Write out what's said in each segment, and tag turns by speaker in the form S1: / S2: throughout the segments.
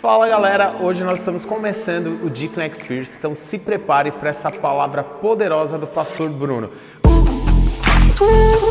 S1: Fala galera, hoje nós estamos começando o Deacon Experience, então se prepare para essa palavra poderosa do pastor Bruno.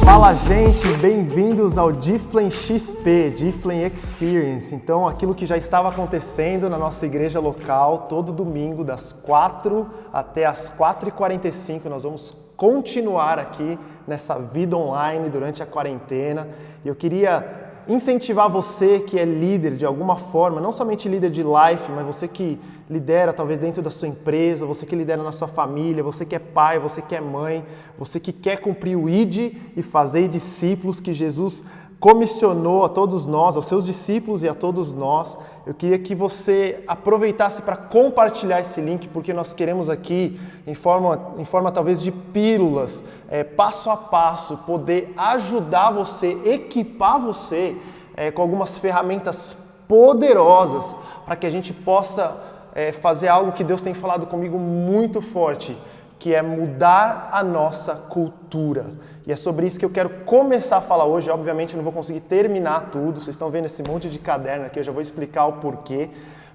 S2: Fala gente, bem-vindos ao Difflin XP, Difflin Experience. Então, aquilo que já estava acontecendo na nossa igreja local, todo domingo, das 4 até as 4h45, nós vamos continuar aqui nessa vida online durante a quarentena. E eu queria incentivar você que é líder de alguma forma, não somente líder de life, mas você que lidera talvez dentro da sua empresa, você que lidera na sua família, você que é pai, você que é mãe, você que quer cumprir o ID e fazer discípulos que Jesus comissionou a todos nós, aos seus discípulos e a todos nós. Eu queria que você aproveitasse para compartilhar esse link, porque nós queremos aqui, em forma, em forma talvez de pílulas, é, passo a passo, poder ajudar você, equipar você é, com algumas ferramentas poderosas para que a gente possa é, fazer algo que Deus tem falado comigo muito forte que é mudar a nossa cultura. E é sobre isso que eu quero começar a falar hoje. Obviamente, eu não vou conseguir terminar tudo. Vocês estão vendo esse monte de caderno aqui, eu já vou explicar o porquê.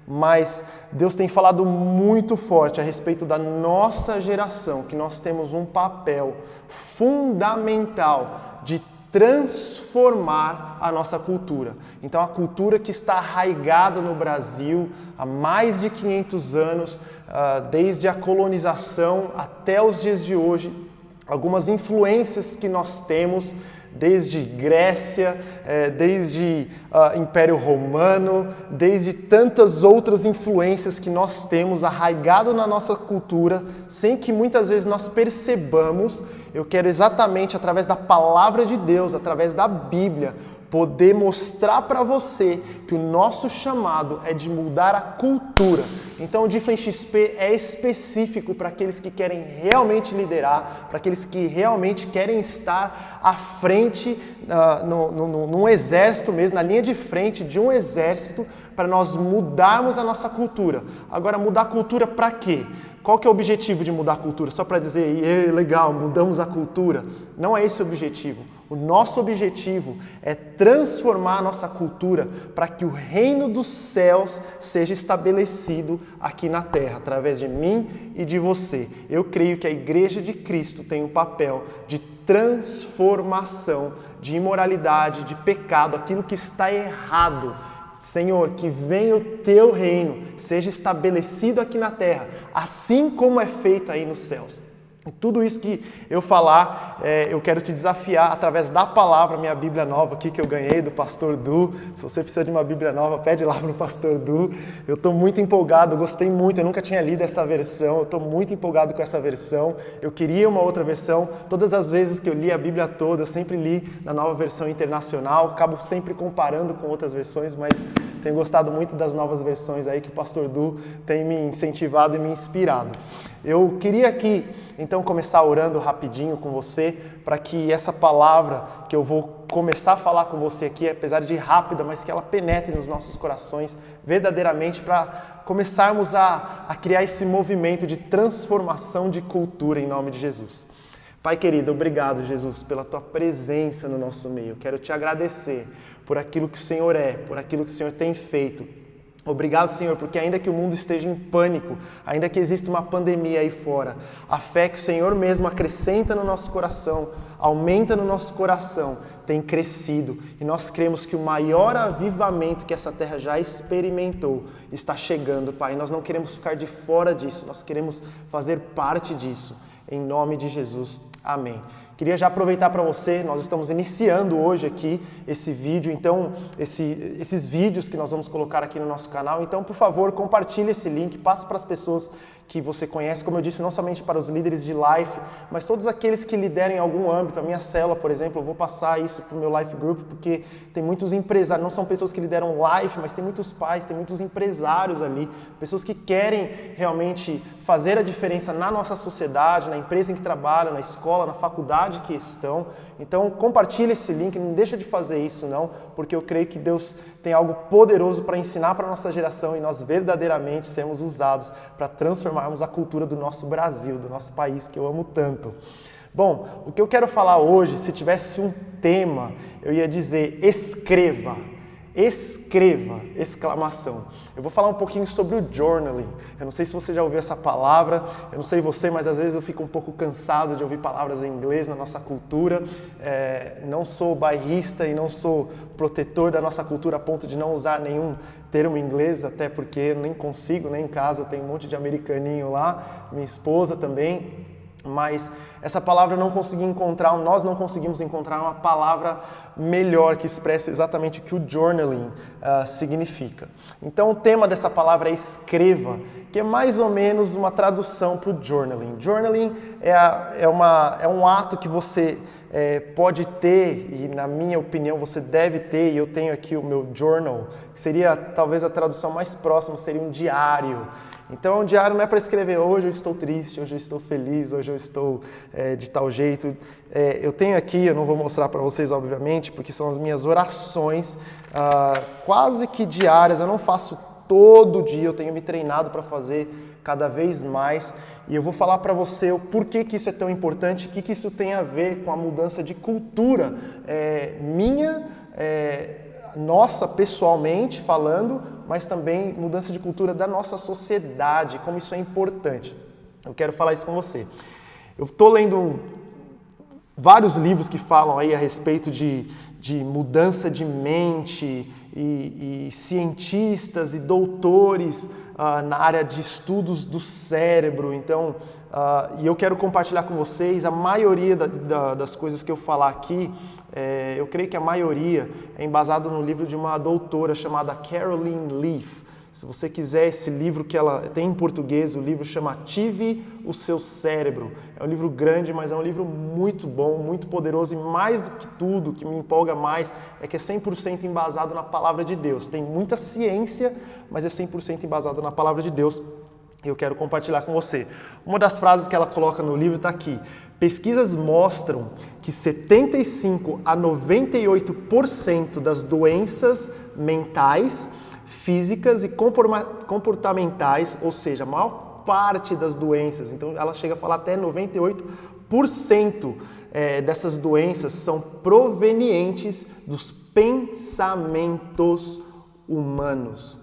S2: Mas Deus tem falado muito forte a respeito da nossa geração, que nós temos um papel fundamental de transformar a nossa cultura. Então, a cultura que está arraigada no Brasil há mais de 500 anos, desde a colonização até os dias de hoje, algumas influências que nós temos desde Grécia, eh, desde uh, Império Romano, desde tantas outras influências que nós temos arraigado na nossa cultura, sem que muitas vezes nós percebamos. Eu quero exatamente através da palavra de Deus, através da Bíblia, poder mostrar para você que o nosso chamado é de mudar a cultura. Então o Difflin XP é específico para aqueles que querem realmente liderar, para aqueles que realmente querem estar à frente uh, no, num exército mesmo, na linha de frente de um exército, para nós mudarmos a nossa cultura. Agora, mudar a cultura para quê? Qual que é o objetivo de mudar a cultura? Só para dizer, legal, mudamos a cultura? Não é esse o objetivo. O nosso objetivo é transformar a nossa cultura para que o reino dos céus seja estabelecido aqui na terra, através de mim e de você. Eu creio que a igreja de Cristo tem um papel de transformação de imoralidade, de pecado, aquilo que está errado. Senhor, que venha o teu reino, seja estabelecido aqui na terra, assim como é feito aí nos céus. Tudo isso que eu falar, é, eu quero te desafiar através da palavra, minha Bíblia nova aqui que eu ganhei do Pastor Du. Se você precisa de uma Bíblia nova, pede lá para o Pastor Du. Eu estou muito empolgado, gostei muito, eu nunca tinha lido essa versão, eu estou muito empolgado com essa versão. Eu queria uma outra versão. Todas as vezes que eu li a Bíblia toda, eu sempre li na nova versão internacional, acabo sempre comparando com outras versões, mas tenho gostado muito das novas versões aí que o Pastor Du tem me incentivado e me inspirado. Eu queria aqui, então, começar orando rapidinho com você, para que essa palavra que eu vou começar a falar com você aqui, apesar de rápida, mas que ela penetre nos nossos corações verdadeiramente, para começarmos a, a criar esse movimento de transformação de cultura em nome de Jesus. Pai querido, obrigado, Jesus, pela tua presença no nosso meio. Quero te agradecer por aquilo que o Senhor é, por aquilo que o Senhor tem feito Obrigado, Senhor, porque ainda que o mundo esteja em pânico, ainda que exista uma pandemia aí fora, a fé que o Senhor mesmo acrescenta no nosso coração, aumenta no nosso coração, tem crescido. E nós cremos que o maior avivamento que essa terra já experimentou está chegando, Pai. Nós não queremos ficar de fora disso, nós queremos fazer parte disso. Em nome de Jesus. Amém. Queria já aproveitar para você, nós estamos iniciando hoje aqui esse vídeo, então, esse, esses vídeos que nós vamos colocar aqui no nosso canal. Então, por favor, compartilhe esse link, passe para as pessoas que você conhece, como eu disse, não somente para os líderes de life, mas todos aqueles que lideram em algum âmbito. A minha célula, por exemplo, eu vou passar isso para o meu life group, porque tem muitos empresários, não são pessoas que lideram life, mas tem muitos pais, tem muitos empresários ali, pessoas que querem realmente fazer a diferença na nossa sociedade, na empresa em que trabalham, na escola, na faculdade que estão. Então, compartilhe esse link, não deixa de fazer isso não, porque eu creio que Deus tem algo poderoso para ensinar para a nossa geração e nós verdadeiramente sermos usados para transformar transformarmos a cultura do nosso Brasil, do nosso país que eu amo tanto. Bom, o que eu quero falar hoje, se tivesse um tema, eu ia dizer escreva. Escreva, exclamação. Eu vou falar um pouquinho sobre o journaling. Eu não sei se você já ouviu essa palavra, eu não sei você, mas às vezes eu fico um pouco cansado de ouvir palavras em inglês na nossa cultura. É, não sou bairrista e não sou protetor da nossa cultura a ponto de não usar nenhum termo inglês, até porque nem consigo, nem em casa tem um monte de americaninho lá, minha esposa também mas essa palavra eu não consegui encontrar, nós não conseguimos encontrar uma palavra melhor que expresse exatamente o que o journaling uh, significa. Então o tema dessa palavra é escreva, que é mais ou menos uma tradução para o journaling. Journaling é, a, é, uma, é um ato que você é, pode ter, e na minha opinião você deve ter, e eu tenho aqui o meu journal, que seria talvez a tradução mais próxima, seria um diário. Então, um diário não é para escrever hoje eu estou triste, hoje eu estou feliz, hoje eu estou é, de tal jeito. É, eu tenho aqui, eu não vou mostrar para vocês, obviamente, porque são as minhas orações, ah, quase que diárias. Eu não faço todo dia, eu tenho me treinado para fazer cada vez mais. E eu vou falar para você o porquê que isso é tão importante, o que, que isso tem a ver com a mudança de cultura é, minha, é, nossa pessoalmente falando, mas também mudança de cultura da nossa sociedade, como isso é importante. Eu quero falar isso com você. Eu estou lendo vários livros que falam aí a respeito de, de mudança de mente e, e cientistas e doutores uh, na área de estudos do cérebro. Então, uh, e eu quero compartilhar com vocês a maioria da, da, das coisas que eu falar aqui. É, eu creio que a maioria é embasada no livro de uma doutora chamada Caroline Leaf. Se você quiser esse livro que ela tem em português, o livro chama Ative o seu cérebro. É um livro grande, mas é um livro muito bom, muito poderoso e mais do que tudo, o que me empolga mais é que é 100% embasado na palavra de Deus. Tem muita ciência, mas é 100% embasado na palavra de Deus. Eu quero compartilhar com você. Uma das frases que ela coloca no livro está aqui. Pesquisas mostram que 75 a 98% das doenças mentais físicas e comportamentais, ou seja, a maior parte das doenças, então ela chega a falar até 98% é, dessas doenças são provenientes dos pensamentos humanos.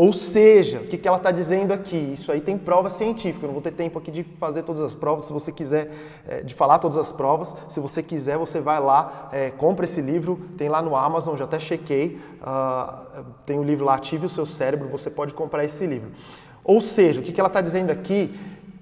S2: Ou seja, o que ela está dizendo aqui? Isso aí tem prova científica. Eu não vou ter tempo aqui de fazer todas as provas. Se você quiser, é, de falar todas as provas, se você quiser, você vai lá, é, compra esse livro. Tem lá no Amazon, já até chequei. Uh, tem o livro lá, Ative o Seu Cérebro. Você pode comprar esse livro. Ou seja, o que ela está dizendo aqui?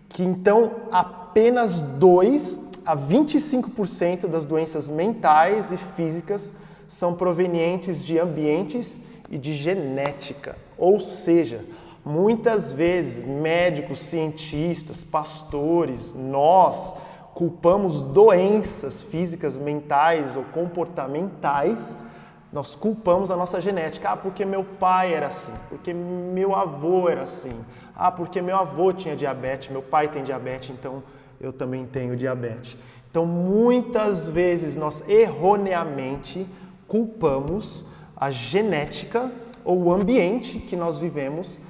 S2: Que então apenas 2 a 25% das doenças mentais e físicas são provenientes de ambientes e de genética. Ou seja, muitas vezes médicos, cientistas, pastores, nós culpamos doenças físicas, mentais ou comportamentais, nós culpamos a nossa genética. Ah, porque meu pai era assim, porque meu avô era assim. Ah, porque meu avô tinha diabetes, meu pai tem diabetes, então eu também tenho diabetes. Então, muitas vezes nós erroneamente culpamos a genética ou o ambiente que nós vivemos,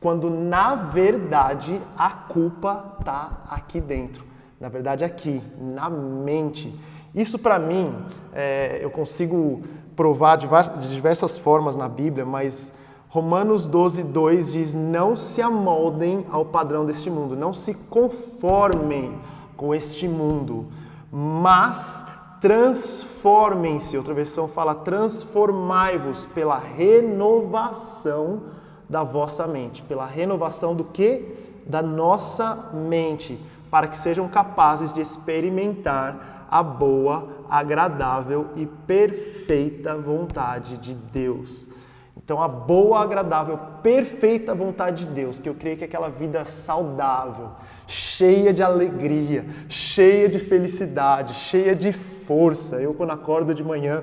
S2: quando na verdade a culpa está aqui dentro, na verdade aqui, na mente. Isso para mim é, eu consigo provar de diversas formas na Bíblia, mas Romanos 12, 2 diz: Não se amoldem ao padrão deste mundo, não se conformem com este mundo, mas transformem-se. Outra versão fala: transformai-vos pela renovação da vossa mente. Pela renovação do que? Da nossa mente, para que sejam capazes de experimentar a boa, agradável e perfeita vontade de Deus. Então, a boa, agradável, perfeita vontade de Deus, que eu creio que é aquela vida saudável, cheia de alegria, cheia de felicidade, cheia de força. Eu, quando acordo de manhã,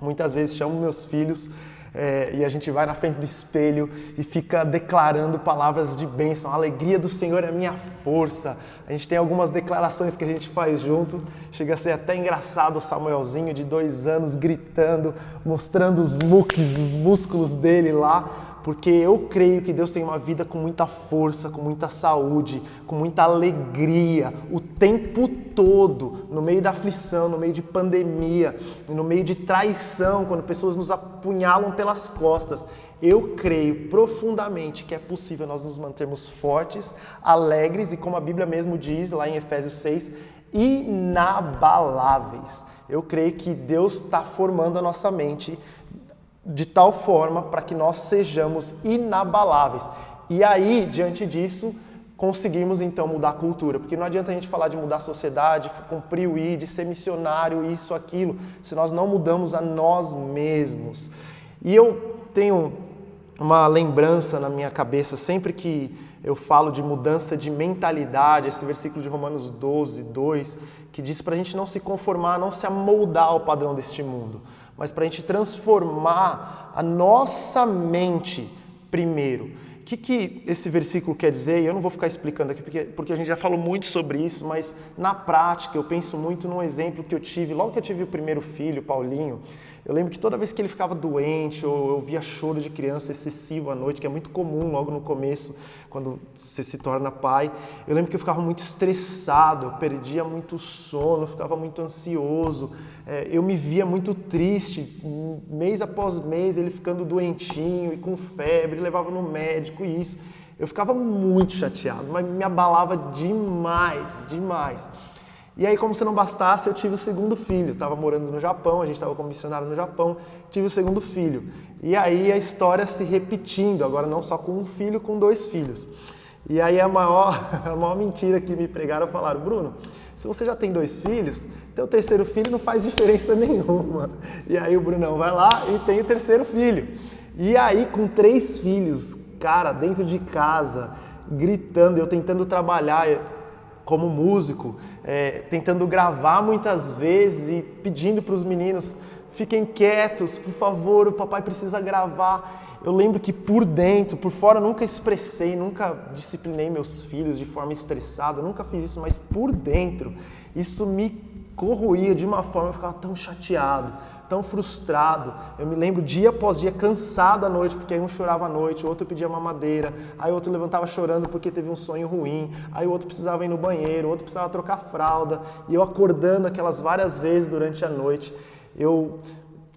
S2: muitas vezes chamo meus filhos é, e a gente vai na frente do espelho e fica declarando palavras de bênção. A alegria do Senhor é minha força. A gente tem algumas declarações que a gente faz junto. Chega a ser até engraçado o Samuelzinho de dois anos gritando, mostrando os muques, os músculos dele lá, porque eu creio que Deus tem uma vida com muita força, com muita saúde, com muita alegria, o tempo todo, no meio da aflição, no meio de pandemia, no meio de traição, quando pessoas nos apunhalam pelas costas. Eu creio profundamente que é possível nós nos mantermos fortes, alegres e, como a Bíblia mesmo diz lá em Efésios 6, inabaláveis. Eu creio que Deus está formando a nossa mente de tal forma para que nós sejamos inabaláveis. E aí, diante disso, conseguimos então mudar a cultura, porque não adianta a gente falar de mudar a sociedade, cumprir o ID, ser missionário, isso, aquilo, se nós não mudamos a nós mesmos. E eu tenho uma lembrança na minha cabeça sempre que eu falo de mudança de mentalidade, esse versículo de Romanos 12, 2, que diz para a gente não se conformar, não se amoldar ao padrão deste mundo, mas para a gente transformar a nossa mente primeiro. O que, que esse versículo quer dizer? Eu não vou ficar explicando aqui porque, porque a gente já falou muito sobre isso, mas na prática eu penso muito num exemplo que eu tive logo que eu tive o primeiro filho, Paulinho. Eu lembro que toda vez que ele ficava doente ou eu via choro de criança excessivo à noite, que é muito comum logo no começo, quando você se torna pai, eu lembro que eu ficava muito estressado, eu perdia muito sono, ficava muito ansioso, é, eu me via muito triste, mês após mês ele ficando doentinho e com febre, levava no médico e isso. Eu ficava muito chateado, mas me abalava demais, demais. E aí, como se não bastasse, eu tive o segundo filho. Estava morando no Japão, a gente estava como missionário no Japão, tive o segundo filho. E aí a história se repetindo, agora não só com um filho, com dois filhos. E aí a maior, a maior mentira que me pregaram falaram, Bruno, se você já tem dois filhos, teu terceiro filho não faz diferença nenhuma. E aí o Brunão vai lá e tem o terceiro filho. E aí com três filhos, cara, dentro de casa, gritando, eu tentando trabalhar, como músico, é, tentando gravar muitas vezes e pedindo para os meninos fiquem quietos, por favor, o papai precisa gravar. Eu lembro que por dentro, por fora, nunca expressei, nunca disciplinei meus filhos de forma estressada, nunca fiz isso, mas por dentro, isso me corroía de uma forma, eu ficava tão chateado, tão frustrado. Eu me lembro dia após dia cansado à noite, porque aí um chorava à noite, o outro pedia mamadeira, aí o outro levantava chorando porque teve um sonho ruim, aí o outro precisava ir no banheiro, o outro precisava trocar fralda, e eu acordando aquelas várias vezes durante a noite. Eu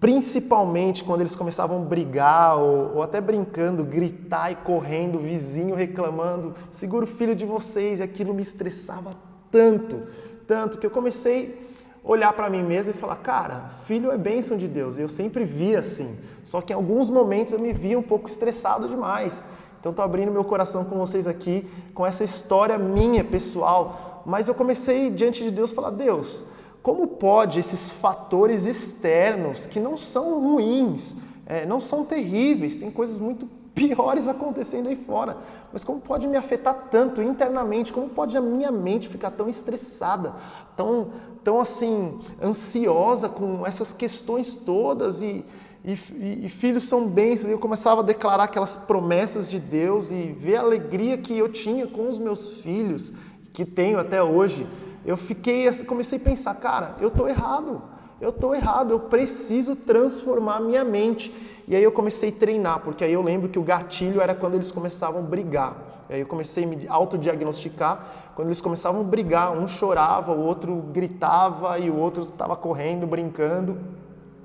S2: principalmente quando eles começavam a brigar ou, ou, até brincando, gritar e correndo, vizinho reclamando, segura o filho de vocês, e aquilo me estressava tanto, tanto que eu comecei olhar para mim mesmo e falar, cara, filho é bênção de Deus. Eu sempre vi assim. Só que em alguns momentos eu me via um pouco estressado demais. Então estou abrindo meu coração com vocês aqui, com essa história minha, pessoal. Mas eu comecei diante de Deus falar, Deus, como pode esses fatores externos que não são ruins, é, não são terríveis, tem coisas muito piores acontecendo aí fora. Mas como pode me afetar tanto internamente? Como pode a minha mente ficar tão estressada, tão, tão assim, ansiosa com essas questões todas? E, e, e filhos são bênçãos. Eu começava a declarar aquelas promessas de Deus e ver a alegria que eu tinha com os meus filhos, que tenho até hoje. Eu fiquei, comecei a pensar, cara, eu estou errado eu estou errado, eu preciso transformar minha mente. E aí eu comecei a treinar, porque aí eu lembro que o gatilho era quando eles começavam a brigar. E aí eu comecei a me autodiagnosticar, quando eles começavam a brigar, um chorava, o outro gritava e o outro estava correndo, brincando.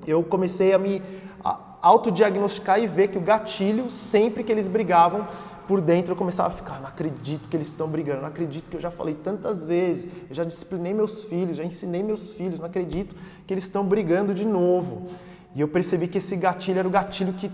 S2: Eu comecei a me autodiagnosticar e ver que o gatilho, sempre que eles brigavam, por dentro eu começava a ficar, não acredito que eles estão brigando, não acredito que eu já falei tantas vezes, eu já disciplinei meus filhos, já ensinei meus filhos, não acredito que eles estão brigando de novo. E eu percebi que esse gatilho era o gatilho que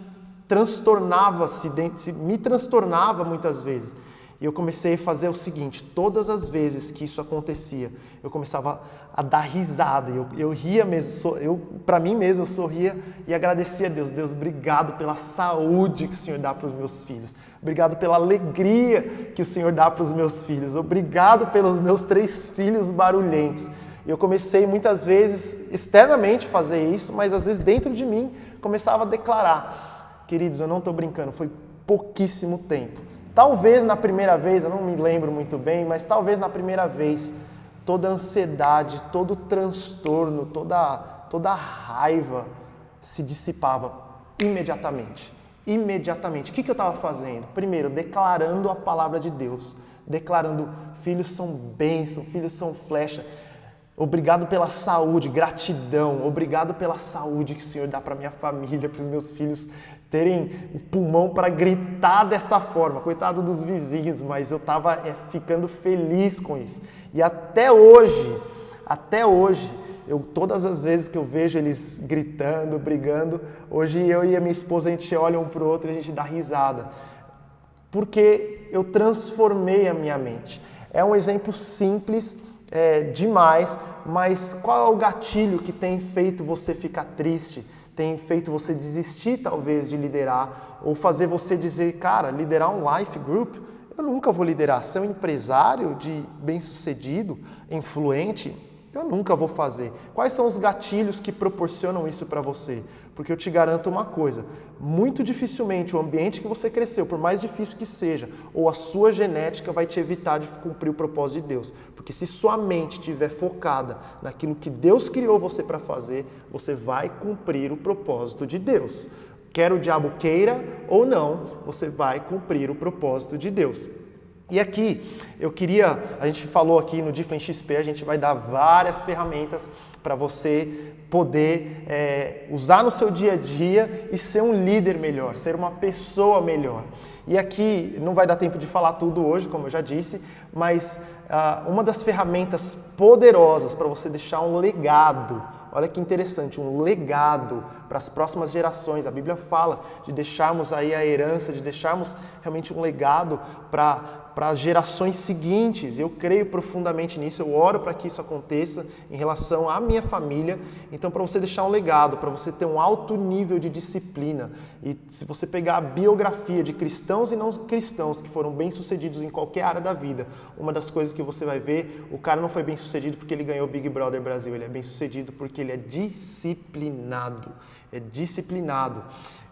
S2: transtornava-se, me transtornava muitas vezes. E eu comecei a fazer o seguinte: todas as vezes que isso acontecia, eu começava a dar risada. Eu, eu ria mesmo, eu para mim mesmo eu sorria e agradecia a Deus. Deus, obrigado pela saúde que o Senhor dá para os meus filhos. Obrigado pela alegria que o Senhor dá para os meus filhos. Obrigado pelos meus três filhos barulhentos. E eu comecei muitas vezes externamente fazer isso, mas às vezes dentro de mim começava a declarar: Queridos, eu não estou brincando, foi pouquíssimo tempo Talvez na primeira vez, eu não me lembro muito bem, mas talvez na primeira vez, toda ansiedade, todo transtorno, toda, toda raiva se dissipava imediatamente. imediatamente. O que, que eu estava fazendo? Primeiro, declarando a palavra de Deus, declarando: filhos são bênção, filhos são flecha. Obrigado pela saúde, gratidão. Obrigado pela saúde que o Senhor dá para minha família, para os meus filhos terem o pulmão para gritar dessa forma. Coitado dos vizinhos, mas eu estava é, ficando feliz com isso. E até hoje, até hoje, eu todas as vezes que eu vejo eles gritando, brigando, hoje eu e a minha esposa a gente olha um para o outro e a gente dá risada. Porque eu transformei a minha mente. É um exemplo simples é, demais, mas qual é o gatilho que tem feito você ficar triste? Tem feito você desistir, talvez, de liderar, ou fazer você dizer, cara, liderar um life group, eu nunca vou liderar. Ser um empresário de bem-sucedido, influente, eu nunca vou fazer. Quais são os gatilhos que proporcionam isso para você? Porque eu te garanto uma coisa: muito dificilmente o ambiente que você cresceu, por mais difícil que seja, ou a sua genética vai te evitar de cumprir o propósito de Deus. Porque se sua mente estiver focada naquilo que Deus criou você para fazer, você vai cumprir o propósito de Deus. Quer o diabo queira ou não, você vai cumprir o propósito de Deus. E aqui eu queria, a gente falou aqui no Different XP, a gente vai dar várias ferramentas para você poder é, usar no seu dia a dia e ser um líder melhor, ser uma pessoa melhor. E aqui não vai dar tempo de falar tudo hoje, como eu já disse, mas ah, uma das ferramentas poderosas para você deixar um legado Olha que interessante, um legado para as próximas gerações. A Bíblia fala de deixarmos aí a herança, de deixarmos realmente um legado para para as gerações seguintes. Eu creio profundamente nisso, eu oro para que isso aconteça em relação à minha família. Então, para você deixar um legado, para você ter um alto nível de disciplina. E se você pegar a biografia de cristãos e não cristãos que foram bem-sucedidos em qualquer área da vida, uma das coisas que você vai ver, o cara não foi bem-sucedido porque ele ganhou Big Brother Brasil, ele é bem-sucedido porque ele é disciplinado. É disciplinado.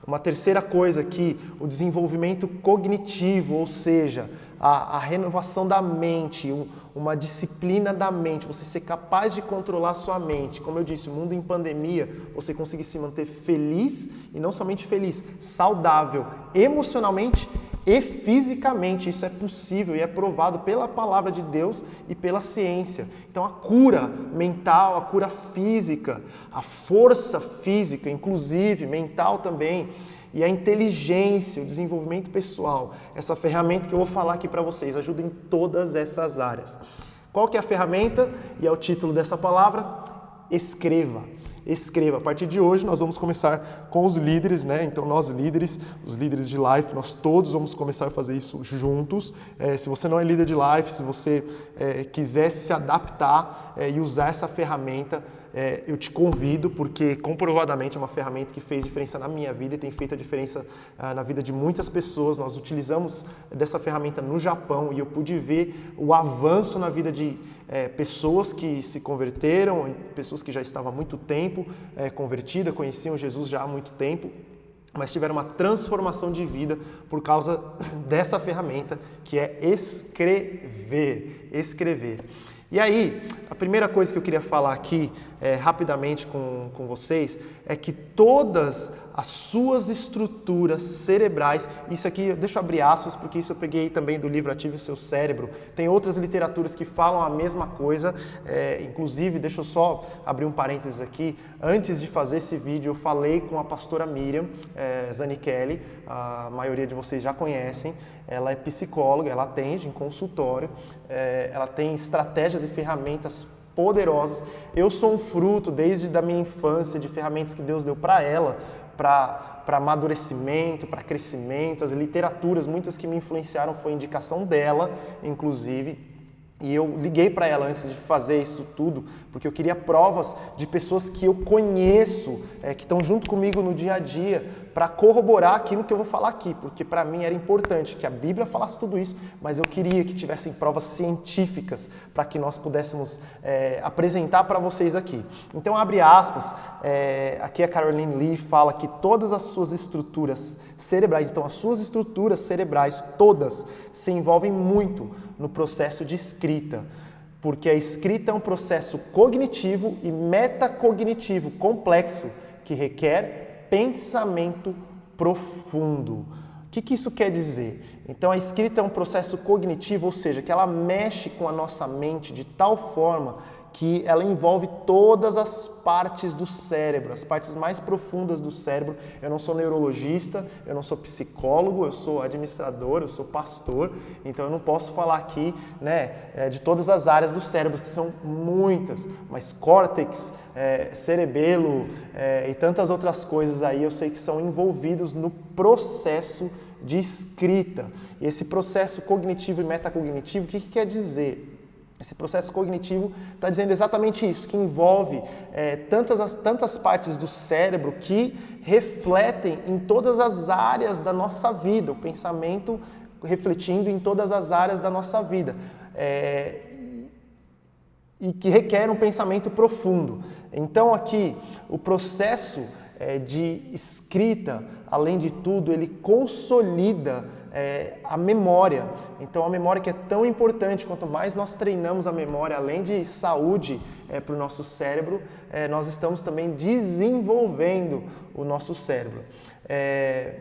S2: Uma terceira coisa aqui, o desenvolvimento cognitivo, ou seja, a, a renovação da mente, um, uma disciplina da mente, você ser capaz de controlar sua mente. Como eu disse, o mundo em pandemia, você conseguir se manter feliz e não somente feliz, saudável emocionalmente e fisicamente. Isso é possível e é provado pela palavra de Deus e pela ciência. Então, a cura mental, a cura física, a força física, inclusive mental também, e a inteligência, o desenvolvimento pessoal, essa ferramenta que eu vou falar aqui para vocês, ajuda em todas essas áreas. Qual que é a ferramenta? E é o título dessa palavra? Escreva escreva. A partir de hoje nós vamos começar com os líderes, né? Então nós líderes, os líderes de life, nós todos vamos começar a fazer isso juntos. É, se você não é líder de life, se você é, quiser se adaptar é, e usar essa ferramenta, é, eu te convido, porque comprovadamente é uma ferramenta que fez diferença na minha vida e tem feito a diferença ah, na vida de muitas pessoas. Nós utilizamos dessa ferramenta no Japão e eu pude ver o avanço na vida de é, pessoas que se converteram, pessoas que já estavam há muito tempo é, convertidas, conheciam Jesus já há muito tempo mas tiveram uma transformação de vida por causa dessa ferramenta que é escrever. Escrever. E aí, a primeira coisa que eu queria falar aqui é, rapidamente com, com vocês é que todas as suas estruturas cerebrais, isso aqui, deixa eu abrir aspas, porque isso eu peguei também do livro Ative o Seu Cérebro, tem outras literaturas que falam a mesma coisa, é, inclusive, deixa eu só abrir um parênteses aqui, antes de fazer esse vídeo eu falei com a pastora Miriam é, Zanichelli, a maioria de vocês já conhecem, ela é psicóloga, ela atende em consultório, é, ela tem estratégias e ferramentas poderosas. Eu sou um fruto desde da minha infância de ferramentas que Deus deu para ela, para amadurecimento, para crescimento. As literaturas, muitas que me influenciaram, foi indicação dela, inclusive. E eu liguei para ela antes de fazer isso tudo, porque eu queria provas de pessoas que eu conheço, é, que estão junto comigo no dia a dia, para corroborar aquilo que eu vou falar aqui, porque para mim era importante que a Bíblia falasse tudo isso, mas eu queria que tivessem provas científicas para que nós pudéssemos é, apresentar para vocês aqui. Então, abre aspas, é, aqui a Caroline Lee fala que todas as suas estruturas cerebrais, então as suas estruturas cerebrais todas se envolvem muito no processo de escrita porque a escrita é um processo cognitivo e metacognitivo complexo que requer pensamento profundo. O que, que isso quer dizer? Então, a escrita é um processo cognitivo, ou seja, que ela mexe com a nossa mente de tal forma que ela envolve todas as partes do cérebro, as partes mais profundas do cérebro. Eu não sou neurologista, eu não sou psicólogo, eu sou administrador, eu sou pastor, então eu não posso falar aqui né, é, de todas as áreas do cérebro, que são muitas, mas córtex, é, cerebelo é, e tantas outras coisas aí eu sei que são envolvidos no processo de escrita. E esse processo cognitivo e metacognitivo, o que, que quer dizer? Esse processo cognitivo está dizendo exatamente isso, que envolve é, tantas, as, tantas partes do cérebro que refletem em todas as áreas da nossa vida, o pensamento refletindo em todas as áreas da nossa vida. É, e que requer um pensamento profundo. Então, aqui, o processo é, de escrita, além de tudo, ele consolida é, a memória. Então, a memória que é tão importante, quanto mais nós treinamos a memória, além de saúde é, para o nosso cérebro, é, nós estamos também desenvolvendo o nosso cérebro. É,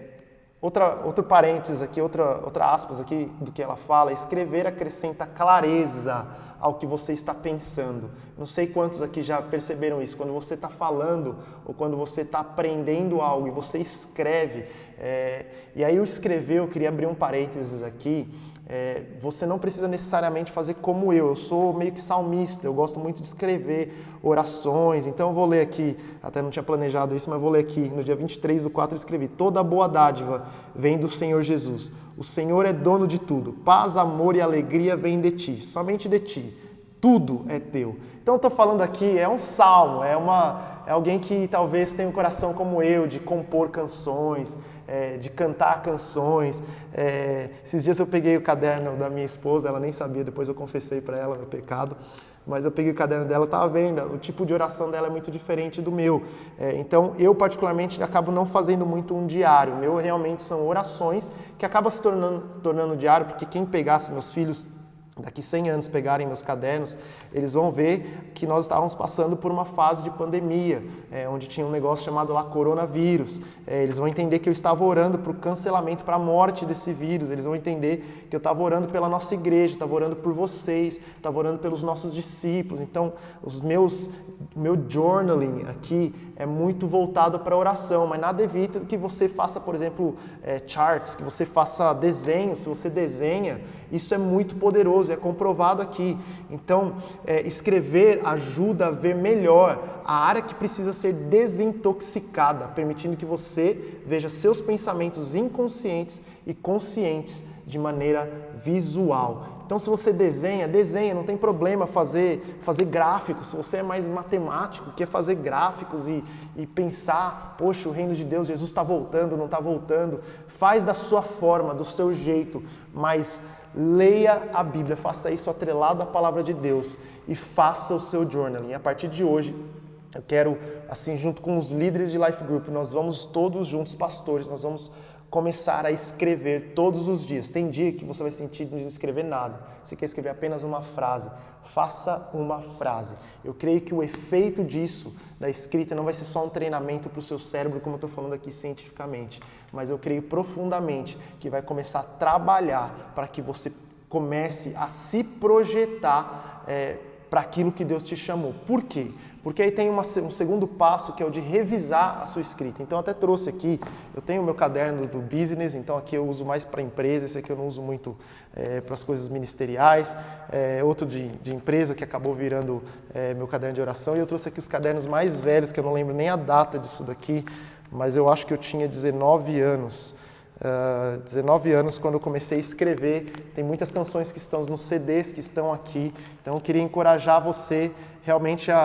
S2: outra, outro parênteses aqui, outra, outra aspas aqui do que ela fala, escrever acrescenta clareza ao que você está pensando. Não sei quantos aqui já perceberam isso. Quando você está falando ou quando você está aprendendo algo e você escreve, é, e aí o escrever, eu queria abrir um parênteses aqui. É, você não precisa necessariamente fazer como eu. Eu sou meio que salmista, eu gosto muito de escrever orações. Então eu vou ler aqui, até não tinha planejado isso, mas vou ler aqui. No dia 23 do 4 eu escrevi: Toda boa dádiva vem do Senhor Jesus. O Senhor é dono de tudo. Paz, amor e alegria vêm de ti, somente de ti. Tudo é teu. Então estou falando aqui, é um salmo, é, uma, é alguém que talvez tenha um coração como eu, de compor canções, é, de cantar canções. É, esses dias eu peguei o caderno da minha esposa, ela nem sabia, depois eu confessei para ela meu pecado mas eu peguei o caderno dela, estava vendo, o tipo de oração dela é muito diferente do meu. É, então, eu particularmente acabo não fazendo muito um diário. Meu realmente são orações que acaba se tornando, tornando diário, porque quem pegasse meus filhos daqui 100 anos pegarem meus cadernos, eles vão ver que nós estávamos passando por uma fase de pandemia, é, onde tinha um negócio chamado lá coronavírus. É, eles vão entender que eu estava orando para o cancelamento, para a morte desse vírus. Eles vão entender que eu estava orando pela nossa igreja, estava orando por vocês, estava orando pelos nossos discípulos. Então, os meus, meu journaling aqui é muito voltado para oração, mas nada evita que você faça, por exemplo, é, charts, que você faça desenhos. Se você desenha, isso é muito poderoso, é comprovado aqui. Então, é, escrever ajuda a ver melhor a área que precisa ser desintoxicada, permitindo que você veja seus pensamentos inconscientes e conscientes de maneira visual. Então, se você desenha, desenha, não tem problema fazer, fazer gráficos. Se você é mais matemático, quer fazer gráficos e, e pensar, poxa, o reino de Deus, Jesus está voltando, não está voltando, faz da sua forma, do seu jeito, mas leia a Bíblia, faça isso atrelado à palavra de Deus e faça o seu journaling. A partir de hoje, eu quero, assim, junto com os líderes de Life Group, nós vamos todos juntos, pastores, nós vamos começar a escrever todos os dias. Tem dia que você vai sentir de não escrever nada. Você quer escrever apenas uma frase. Faça uma frase. Eu creio que o efeito disso, da escrita, não vai ser só um treinamento para o seu cérebro, como eu estou falando aqui cientificamente, mas eu creio profundamente que vai começar a trabalhar para que você comece a se projetar. É, para aquilo que Deus te chamou. Por quê? Porque aí tem uma, um segundo passo que é o de revisar a sua escrita. Então, até trouxe aqui, eu tenho o meu caderno do business, então aqui eu uso mais para empresa, esse aqui eu não uso muito é, para as coisas ministeriais. É, outro de, de, empresa que acabou virando é, meu caderno de oração. E eu trouxe aqui os cadernos mais velhos, que eu não lembro nem a data disso daqui, mas eu acho que eu tinha 19 anos. Uh, ah, 19 anos quando eu comecei a escrever. Tem muitas canções que estão nos CDs que estão aqui. Então eu queria encorajar você realmente a,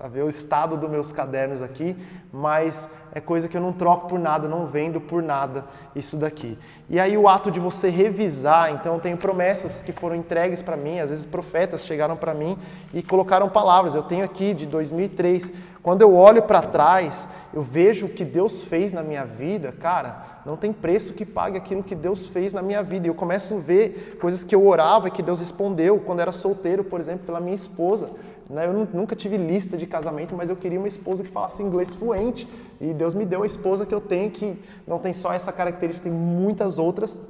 S2: a, a ver o estado dos meus cadernos aqui, mas é coisa que eu não troco por nada, não vendo por nada isso daqui. E aí o ato de você revisar, então eu tenho promessas que foram entregues para mim, às vezes profetas chegaram para mim e colocaram palavras. Eu tenho aqui de 2003. Quando eu olho para trás, eu vejo o que Deus fez na minha vida, cara, não tem preço que pague aquilo que Deus fez na minha vida. E eu começo a ver coisas que eu orava e que Deus respondeu quando era solteiro, por exemplo, pela minha esposa Né? Eu nunca tive lista de casamento, mas eu queria uma esposa que falasse inglês fluente. E Deus me deu a esposa que eu tenho, que não tem só essa característica, tem muitas outras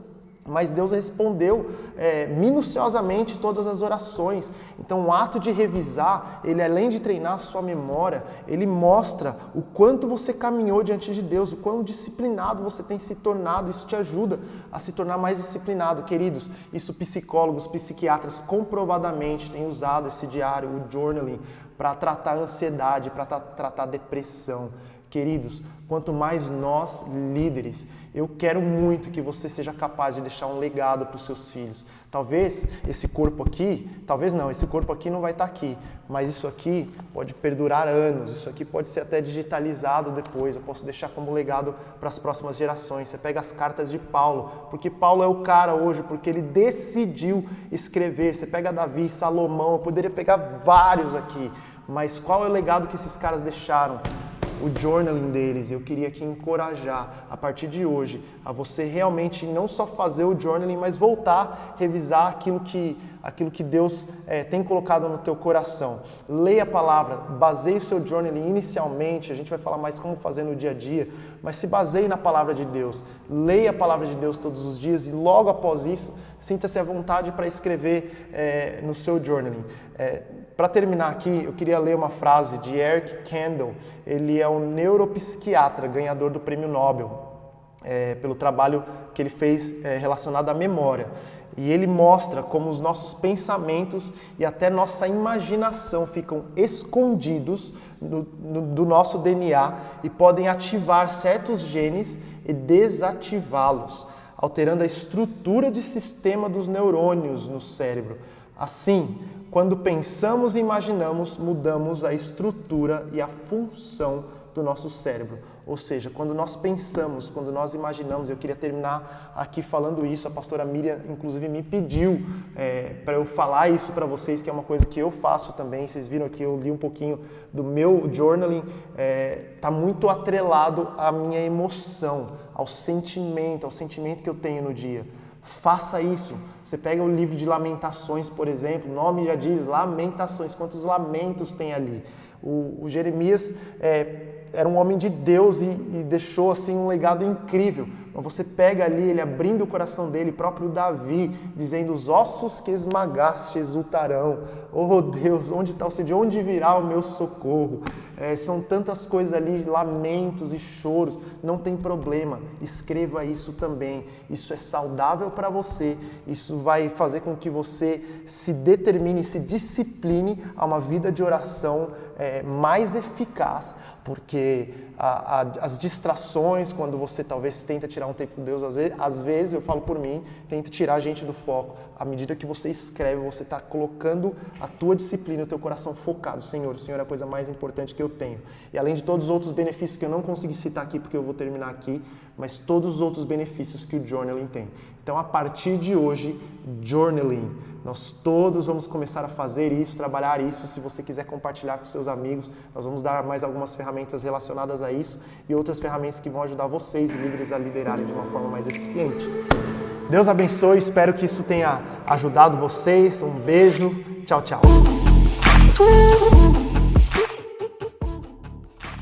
S2: mas Deus respondeu é, minuciosamente todas as orações. Então, o ato de revisar, ele além de treinar a sua memória, ele mostra o quanto você caminhou diante de Deus, o quão disciplinado você tem se tornado. Isso te ajuda a se tornar mais disciplinado. Queridos, isso psicólogos, psiquiatras comprovadamente têm usado esse diário, o journaling, para tratar ansiedade, para tratar depressão. Queridos, quanto mais nós líderes, eu quero muito que você seja capaz de deixar um legado para os seus filhos. Talvez esse corpo aqui, talvez não, esse corpo aqui não vai estar aqui, mas isso aqui pode perdurar anos, isso aqui pode ser até digitalizado depois, eu posso deixar como legado para as próximas gerações. Você pega as cartas de Paulo, porque Paulo é o cara hoje, porque ele decidiu escrever. Você pega Davi, Salomão, eu poderia pegar vários aqui, mas qual é o legado que esses caras deixaram? O journaling deles. Eu queria aqui encorajar a partir de hoje a você realmente não só fazer o journaling, mas voltar, revisar aquilo que, aquilo que Deus é, tem colocado no teu coração. Leia a palavra, baseie o seu journaling inicialmente. A gente vai falar mais como fazer no dia a dia, mas se baseie na palavra de Deus. Leia a palavra de Deus todos os dias e logo após isso, sinta-se à vontade para escrever é, no seu journaling. É, para terminar aqui, eu queria ler uma frase de Eric Kandel. Ele é um neuropsiquiatra, ganhador do Prêmio Nobel, é, pelo trabalho que ele fez é, relacionado à memória. E ele mostra como os nossos pensamentos e até nossa imaginação ficam escondidos no, no, do nosso DNA e podem ativar certos genes e desativá-los, alterando a estrutura de sistema dos neurônios no cérebro. Assim, quando pensamos e imaginamos, mudamos a estrutura e a função do nosso cérebro. Ou seja, quando nós pensamos, quando nós imaginamos, eu queria terminar aqui falando isso, a pastora Miriam, inclusive, me pediu é, para eu falar isso para vocês, que é uma coisa que eu faço também. Vocês viram aqui, eu li um pouquinho do meu journaling, está é, tá muito atrelado à minha emoção, ao sentimento, ao sentimento que eu tenho no dia. Faça isso. Você pega o livro de Lamentações, por exemplo, o nome já diz Lamentações, quantos lamentos tem ali. O, o Jeremias é, era um homem de Deus e, e, deixou assim um legado incrível. Mas você pega ali ele abrindo o coração dele, próprio Davi, dizendo: Os ossos que esmagaste exultarão. Oh Deus, onde está o De onde virá o meu socorro? É, são tantas coisas ali, lamentos e choros. Não tem problema, escreva isso também. Isso é saudável para você. Isso vai fazer com que você se determine, se discipline a uma vida de oração é, mais eficaz, porque a, a, as distrações, quando você talvez tenta tirar um tempo com Deus, às vezes, às vezes, eu falo por mim, tenta tirar a gente do foco. À medida que você escreve, você está colocando a tua disciplina, o teu coração focado. Senhor, o Senhor é a coisa mais importante que eu tenho. E além de todos os outros benefícios que eu não consegui citar aqui, porque eu vou terminar aqui, mas todos os outros benefícios que o journaling tem. Então, a partir de hoje, journaling. Nós todos vamos começar a fazer isso, trabalhar isso. Se você quiser compartilhar com seus amigos, nós vamos dar mais algumas ferramentas relacionadas a isso e outras ferramentas que vão ajudar vocês, líderes, a liderarem de uma forma mais eficiente. Deus abençoe, espero que isso tenha ajudado vocês. Um beijo, tchau, tchau.